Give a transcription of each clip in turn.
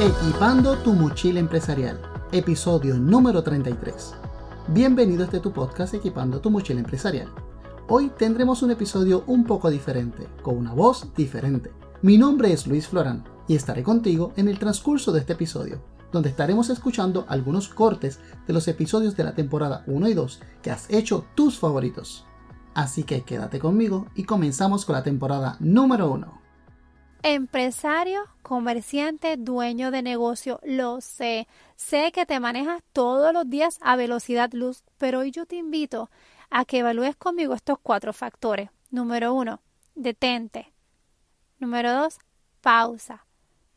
Equipando tu mochila empresarial, episodio número 33. Bienvenido a este tu podcast Equipando tu mochila empresarial. Hoy tendremos un episodio un poco diferente, con una voz diferente. Mi nombre es Luis Florán y estaré contigo en el transcurso de este episodio, donde estaremos escuchando algunos cortes de los episodios de la temporada 1 y 2 que has hecho tus favoritos. Así que quédate conmigo y comenzamos con la temporada número 1. Empresario, comerciante, dueño de negocio, lo sé. Sé que te manejas todos los días a velocidad luz, pero hoy yo te invito a que evalúes conmigo estos cuatro factores. Número uno, detente. Número dos, pausa.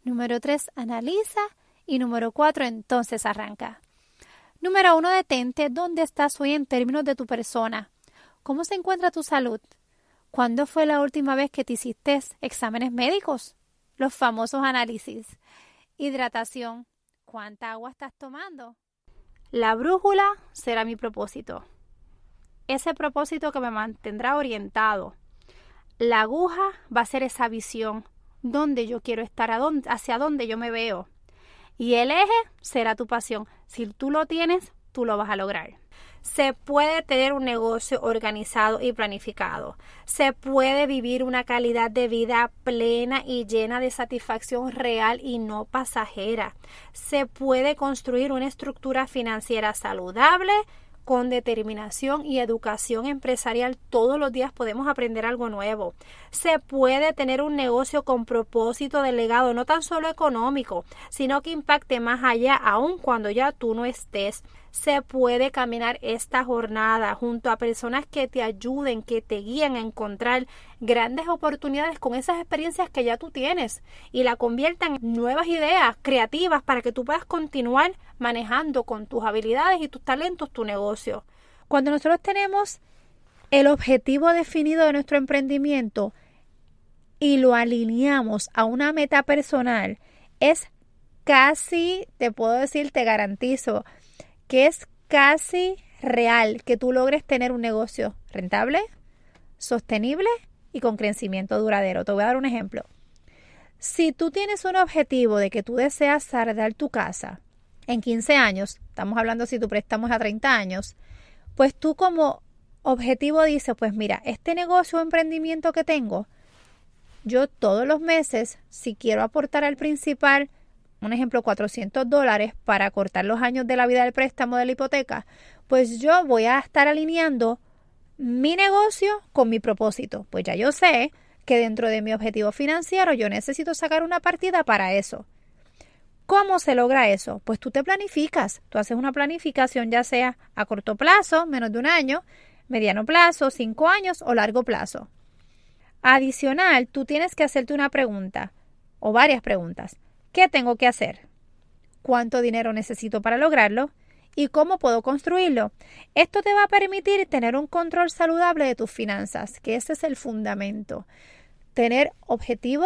Número tres, analiza. Y número cuatro, entonces arranca. Número uno, detente. ¿Dónde estás hoy en términos de tu persona? ¿Cómo se encuentra tu salud? ¿Cuándo fue la última vez que te hiciste exámenes médicos? Los famosos análisis. Hidratación. ¿Cuánta agua estás tomando? La brújula será mi propósito. Ese propósito que me mantendrá orientado. La aguja va a ser esa visión, dónde yo quiero estar, hacia dónde yo me veo. Y el eje será tu pasión. Si tú lo tienes, tú lo vas a lograr. Se puede tener un negocio organizado y planificado. Se puede vivir una calidad de vida plena y llena de satisfacción real y no pasajera. Se puede construir una estructura financiera saludable, con determinación y educación empresarial todos los días podemos aprender algo nuevo. Se puede tener un negocio con propósito de legado, no tan solo económico, sino que impacte más allá aun cuando ya tú no estés se puede caminar esta jornada junto a personas que te ayuden, que te guíen a encontrar grandes oportunidades con esas experiencias que ya tú tienes y la conviertan en nuevas ideas creativas para que tú puedas continuar manejando con tus habilidades y tus talentos tu negocio. Cuando nosotros tenemos el objetivo definido de nuestro emprendimiento y lo alineamos a una meta personal, es casi, te puedo decir, te garantizo, que es casi real que tú logres tener un negocio rentable, sostenible y con crecimiento duradero. Te voy a dar un ejemplo. Si tú tienes un objetivo de que tú deseas saldar tu casa en 15 años, estamos hablando si tu préstamo es a 30 años, pues tú como objetivo dices, pues mira, este negocio o emprendimiento que tengo, yo todos los meses, si quiero aportar al principal un ejemplo, 400 dólares para cortar los años de la vida del préstamo de la hipoteca, pues yo voy a estar alineando mi negocio con mi propósito. Pues ya yo sé que dentro de mi objetivo financiero yo necesito sacar una partida para eso. ¿Cómo se logra eso? Pues tú te planificas, tú haces una planificación ya sea a corto plazo, menos de un año, mediano plazo, cinco años o largo plazo. Adicional, tú tienes que hacerte una pregunta o varias preguntas. ¿Qué tengo que hacer? ¿Cuánto dinero necesito para lograrlo? ¿Y cómo puedo construirlo? Esto te va a permitir tener un control saludable de tus finanzas, que ese es el fundamento. Tener objetivo,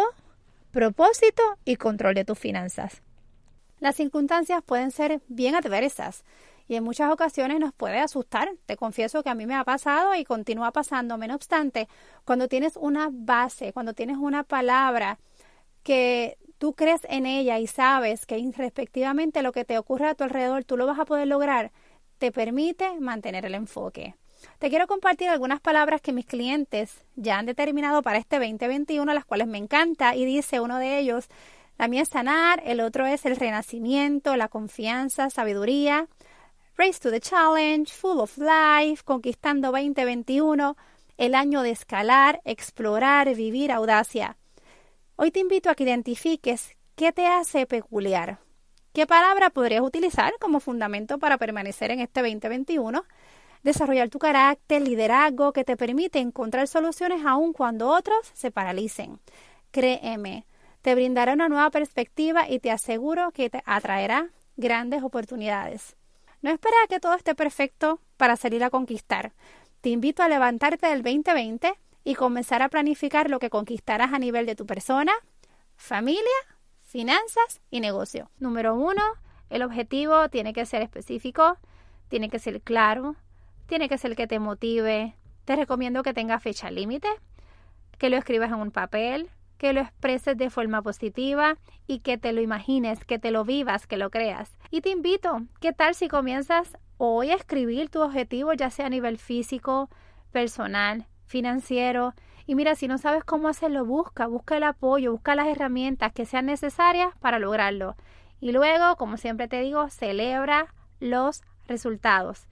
propósito y control de tus finanzas. Las circunstancias pueden ser bien adversas y en muchas ocasiones nos puede asustar. Te confieso que a mí me ha pasado y continúa pasando. No obstante, cuando tienes una base, cuando tienes una palabra que tú crees en ella y sabes que respectivamente lo que te ocurre a tu alrededor tú lo vas a poder lograr, te permite mantener el enfoque. Te quiero compartir algunas palabras que mis clientes ya han determinado para este 2021, las cuales me encanta, y dice uno de ellos, la mía es sanar, el otro es el renacimiento, la confianza, sabiduría, Race to the Challenge, Full of Life, Conquistando 2021, el año de escalar, explorar, vivir, audacia. Hoy te invito a que identifiques qué te hace peculiar. ¿Qué palabra podrías utilizar como fundamento para permanecer en este 2021? Desarrollar tu carácter, liderazgo que te permite encontrar soluciones aun cuando otros se paralicen. Créeme, te brindará una nueva perspectiva y te aseguro que te atraerá grandes oportunidades. No espera que todo esté perfecto para salir a conquistar. Te invito a levantarte del 2020 y comenzar a planificar lo que conquistarás a nivel de tu persona, familia, finanzas y negocio. Número uno, el objetivo tiene que ser específico, tiene que ser claro, tiene que ser que te motive. Te recomiendo que tenga fecha límite, que lo escribas en un papel, que lo expreses de forma positiva y que te lo imagines, que te lo vivas, que lo creas. Y te invito, ¿qué tal si comienzas hoy a escribir tu objetivo, ya sea a nivel físico, personal, financiero? Y mira, si no sabes cómo hacerlo, busca, busca el apoyo, busca las herramientas que sean necesarias para lograrlo. Y luego, como siempre te digo, celebra los resultados.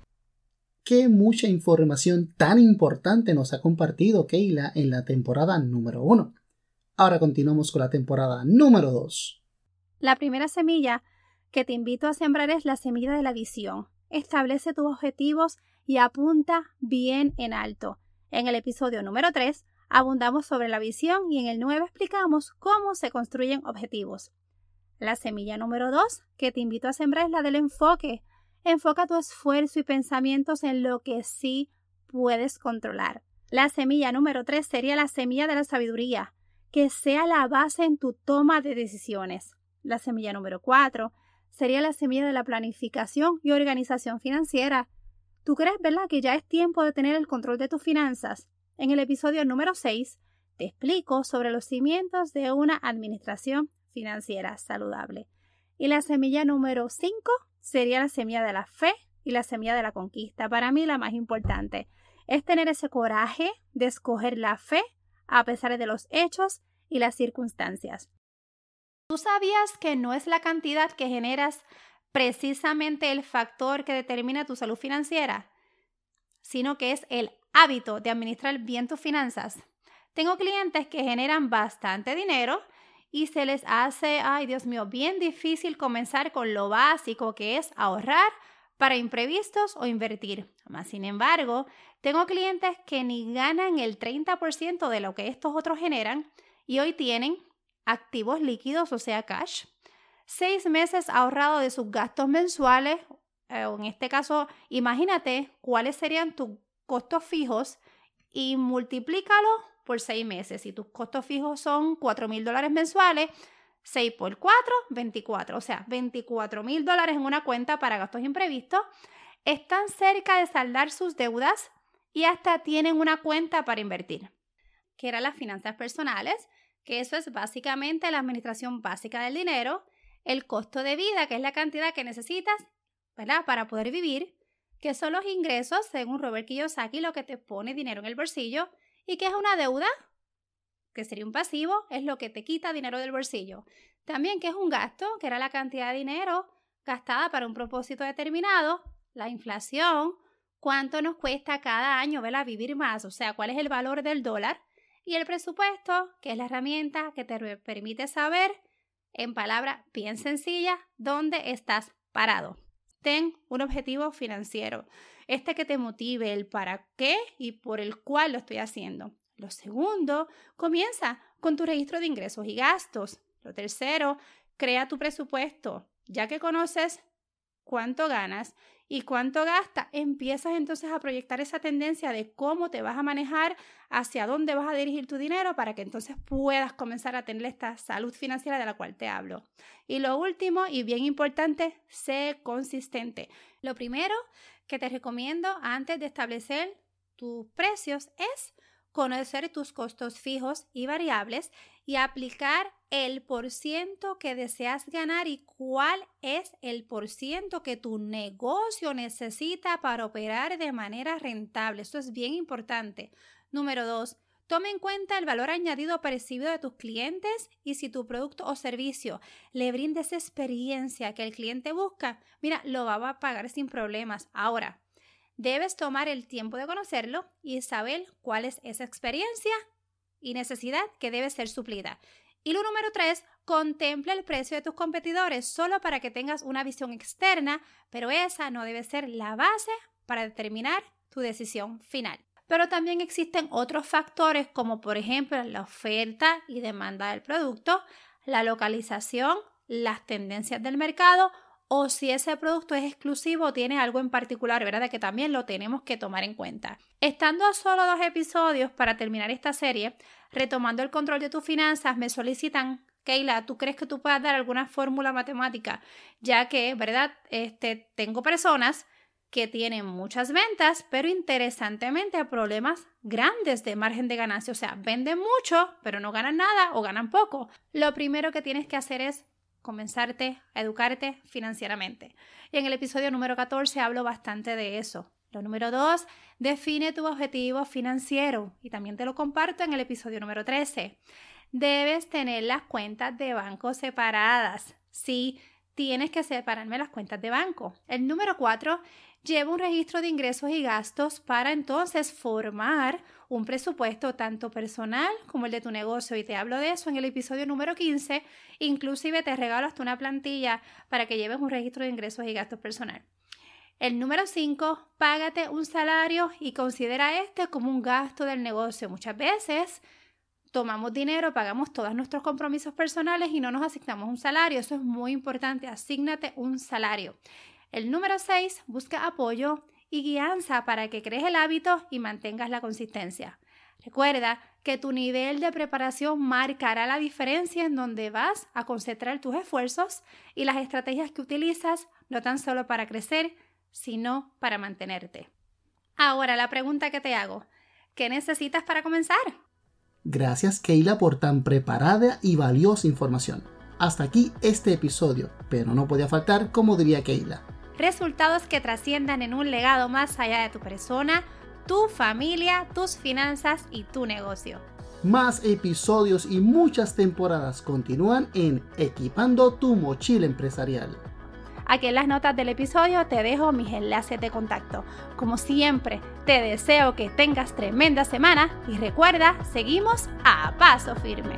Qué mucha información tan importante nos ha compartido Keila en la temporada número 1. Ahora continuamos con la temporada número 2. La primera semilla que te invito a sembrar es la semilla de la visión. Establece tus objetivos y apunta bien en alto. En el episodio número 3 abundamos sobre la visión y en el 9 explicamos cómo se construyen objetivos. La semilla número 2 que te invito a sembrar es la del enfoque. Enfoca tu esfuerzo y pensamientos en lo que sí puedes controlar. La semilla número 3 sería la semilla de la sabiduría, que sea la base en tu toma de decisiones. La semilla número 4 sería la semilla de la planificación y organización financiera. ¿Tú crees, verdad, que ya es tiempo de tener el control de tus finanzas? En el episodio número 6 te explico sobre los cimientos de una administración financiera saludable. Y la semilla número 5 sería la semilla de la fe y la semilla de la conquista. Para mí la más importante es tener ese coraje de escoger la fe a pesar de los hechos y las circunstancias. ¿Tú sabías que no es la cantidad que generas precisamente el factor que determina tu salud financiera, sino que es el hábito de administrar bien tus finanzas? Tengo clientes que generan bastante dinero y se les hace, ay Dios mío, bien difícil comenzar con lo básico que es ahorrar para imprevistos o invertir. Más sin embargo, tengo clientes que ni ganan el 30% de lo que estos otros generan y hoy tienen activos líquidos, o sea, cash, seis meses ahorrado de sus gastos mensuales, eh, en este caso, imagínate cuáles serían tus costos fijos y multiplícalo por seis meses. Si tus costos fijos son 4 mil dólares mensuales, 6 por 4, 24. O sea, 24 mil dólares en una cuenta para gastos imprevistos. Están cerca de saldar sus deudas y hasta tienen una cuenta para invertir, que eran las finanzas personales, que eso es básicamente la administración básica del dinero, el costo de vida, que es la cantidad que necesitas, ¿verdad? Para poder vivir, que son los ingresos, según Robert Kiyosaki, lo que te pone dinero en el bolsillo, ¿Y qué es una deuda? Que sería un pasivo, es lo que te quita dinero del bolsillo. También que es un gasto, que era la cantidad de dinero gastada para un propósito determinado, la inflación, cuánto nos cuesta cada año ¿verdad? vivir más, o sea, cuál es el valor del dólar, y el presupuesto, que es la herramienta que te permite saber, en palabras bien sencillas, dónde estás parado. Ten un objetivo financiero este que te motive, el para qué y por el cual lo estoy haciendo. Lo segundo, comienza con tu registro de ingresos y gastos. Lo tercero, crea tu presupuesto. Ya que conoces cuánto ganas y cuánto gasta, empiezas entonces a proyectar esa tendencia de cómo te vas a manejar, hacia dónde vas a dirigir tu dinero para que entonces puedas comenzar a tener esta salud financiera de la cual te hablo. Y lo último y bien importante, sé consistente. Lo primero que te recomiendo antes de establecer tus precios es conocer tus costos fijos y variables y aplicar el por ciento que deseas ganar y cuál es el por ciento que tu negocio necesita para operar de manera rentable. Esto es bien importante. Número dos, Tome en cuenta el valor añadido percibido de tus clientes y si tu producto o servicio le brinda esa experiencia que el cliente busca, mira, lo va a pagar sin problemas. Ahora, debes tomar el tiempo de conocerlo y saber cuál es esa experiencia y necesidad que debe ser suplida. Y lo número tres, contempla el precio de tus competidores solo para que tengas una visión externa, pero esa no debe ser la base para determinar tu decisión final. Pero también existen otros factores como por ejemplo la oferta y demanda del producto, la localización, las tendencias del mercado o si ese producto es exclusivo o tiene algo en particular, ¿verdad? Que también lo tenemos que tomar en cuenta. Estando a solo dos episodios para terminar esta serie, retomando el control de tus finanzas, me solicitan Keila, ¿tú crees que tú puedas dar alguna fórmula matemática? Ya que, ¿verdad? Este, tengo personas que tienen muchas ventas, pero interesantemente problemas grandes de margen de ganancia. O sea, venden mucho, pero no ganan nada o ganan poco. Lo primero que tienes que hacer es comenzarte a educarte financieramente. Y en el episodio número 14 hablo bastante de eso. Lo número 2, define tu objetivo financiero y también te lo comparto en el episodio número 13. Debes tener las cuentas de banco separadas. Sí, tienes que separarme las cuentas de banco. El número 4 lleva un registro de ingresos y gastos para entonces formar un presupuesto tanto personal como el de tu negocio. Y te hablo de eso en el episodio número 15. Inclusive te regalo hasta una plantilla para que lleves un registro de ingresos y gastos personal. El número 5, págate un salario y considera este como un gasto del negocio. Muchas veces tomamos dinero, pagamos todos nuestros compromisos personales y no nos asignamos un salario. Eso es muy importante, asígnate un salario. El número 6, busca apoyo y guianza para que crees el hábito y mantengas la consistencia. Recuerda que tu nivel de preparación marcará la diferencia en donde vas a concentrar tus esfuerzos y las estrategias que utilizas, no tan solo para crecer, sino para mantenerte. Ahora, la pregunta que te hago, ¿qué necesitas para comenzar? Gracias Keila por tan preparada y valiosa información. Hasta aquí este episodio, pero no podía faltar como diría Keila resultados que trasciendan en un legado más allá de tu persona, tu familia, tus finanzas y tu negocio. Más episodios y muchas temporadas continúan en Equipando tu mochila empresarial. Aquí en las notas del episodio te dejo mis enlaces de contacto. Como siempre, te deseo que tengas tremenda semana y recuerda, seguimos a paso firme.